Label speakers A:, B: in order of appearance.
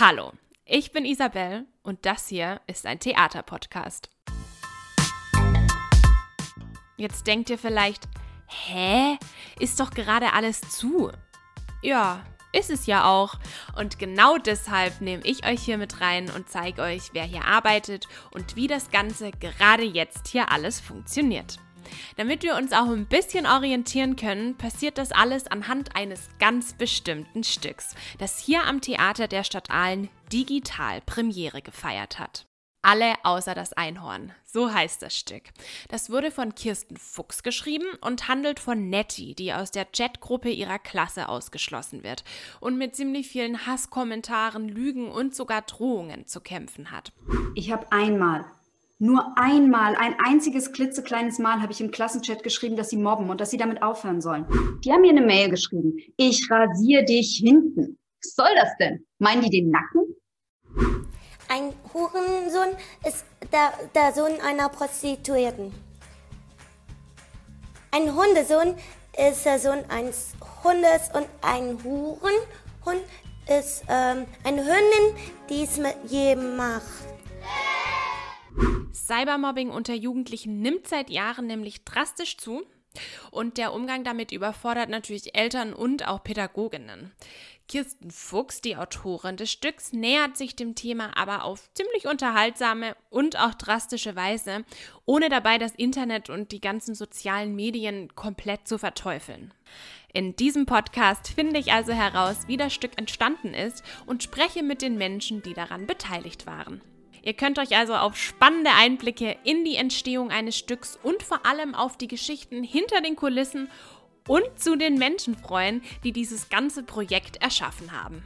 A: Hallo, ich bin Isabel und das hier ist ein Theaterpodcast. Jetzt denkt ihr vielleicht, hä? Ist doch gerade alles zu. Ja, ist es ja auch. Und genau deshalb nehme ich euch hier mit rein und zeige euch, wer hier arbeitet und wie das Ganze gerade jetzt hier alles funktioniert. Damit wir uns auch ein bisschen orientieren können, passiert das alles anhand eines ganz bestimmten Stücks, das hier am Theater der Stadt Aalen digital Premiere gefeiert hat. Alle außer das Einhorn. So heißt das Stück. Das wurde von Kirsten Fuchs geschrieben und handelt von Nettie, die aus der Chatgruppe ihrer Klasse ausgeschlossen wird und mit ziemlich vielen Hasskommentaren, Lügen und sogar Drohungen zu kämpfen hat.
B: Ich habe einmal nur einmal, ein einziges klitzekleines Mal habe ich im Klassenchat geschrieben, dass sie mobben und dass sie damit aufhören sollen. Die haben mir eine Mail geschrieben. Ich rasiere dich hinten. Was soll das denn? Meinen die den Nacken?
C: Ein Hurensohn ist der, der Sohn einer Prostituierten. Ein Hundesohn ist der Sohn eines Hundes und ein Hurenhund ist ähm, eine Hündin, die es mit jedem macht.
A: Cybermobbing unter Jugendlichen nimmt seit Jahren nämlich drastisch zu und der Umgang damit überfordert natürlich Eltern und auch Pädagoginnen. Kirsten Fuchs, die Autorin des Stücks, nähert sich dem Thema aber auf ziemlich unterhaltsame und auch drastische Weise, ohne dabei das Internet und die ganzen sozialen Medien komplett zu verteufeln. In diesem Podcast finde ich also heraus, wie das Stück entstanden ist und spreche mit den Menschen, die daran beteiligt waren. Ihr könnt euch also auf spannende Einblicke in die Entstehung eines Stücks und vor allem auf die Geschichten hinter den Kulissen und zu den Menschen freuen, die dieses ganze Projekt erschaffen haben.